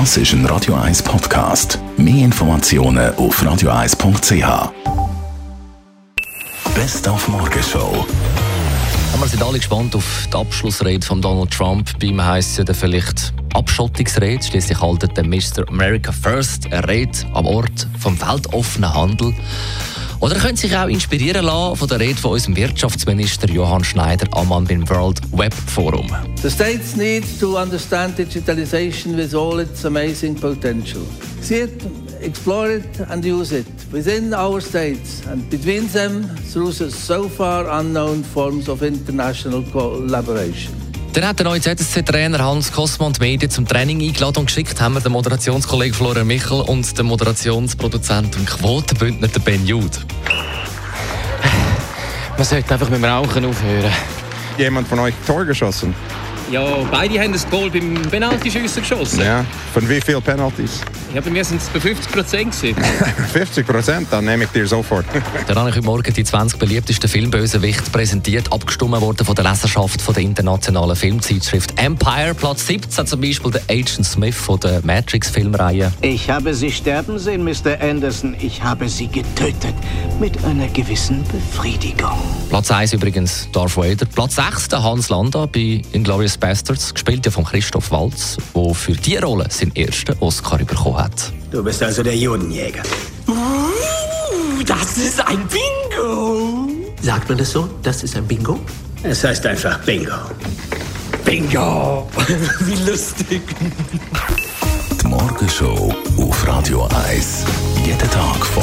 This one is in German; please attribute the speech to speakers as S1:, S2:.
S1: Das ist ein Radio 1 Podcast. Mehr Informationen auf radio1.ch. Best auf Morgenshow.
S2: Wir sind alle gespannt auf die Abschlussrede von Donald Trump. Bei ihm heisst es vielleicht Abschottungsrede. Schließlich haltet der Mr. America First eine Rede am Ort vom weltoffenen Handel. Oder könnt sich auch inspirieren lassen von der Rede von unserem Wirtschaftsminister Johann Schneider am beim World Web Forum.
S3: The states need to understand digitalization with all its amazing potential. See it, explore it and use it within our states and between them through the so far unknown forms of international collaboration.
S2: Dann hat der neue ZSC-Trainer Hans Kosmann die Medien zum Training eingeladen und geschickt haben wir den Moderationskollegen Florian Michel und den Moderationsproduzent und Quotenbündner Ben Jude.
S4: Man sollte einfach mit dem Rauchen aufhören.
S5: Jemand von euch Tor geschossen?
S6: Ja, beide haben das Goal beim Penaltyschiessen geschossen.
S5: Ja. Von wie vielen Penalties?
S6: Ja, bei mir sind es bei 50 Prozent.
S5: 50 Prozent, dann nehme ich dir sofort.
S2: Dann habe ich heute Morgen die 20 beliebtesten Filmbösewichte präsentiert, abgestimmt worden von der Leserschaft von der internationalen Filmzeitschrift Empire. Platz 17 zum Beispiel der Agent Smith von der Matrix-Filmreihe.
S7: Ich habe Sie sterben sehen, Mr. Anderson. Ich habe Sie getötet. Mit einer gewissen Befriedigung.
S2: Platz 1 übrigens Darth Vader. Platz 6 der Hans Landa bei Inglourious Bastards, gespielt ja von Christoph Waltz, der für diese Rolle seinen ersten Oscar bekommen hat.
S8: Du bist also der Judenjäger.
S9: Uh, das ist ein Bingo.
S8: Sagt man das so? Das ist ein Bingo? Es heißt einfach Bingo.
S9: Bingo. Wie lustig.
S1: Die Morgenshow auf Radio 1. Jeden Tag von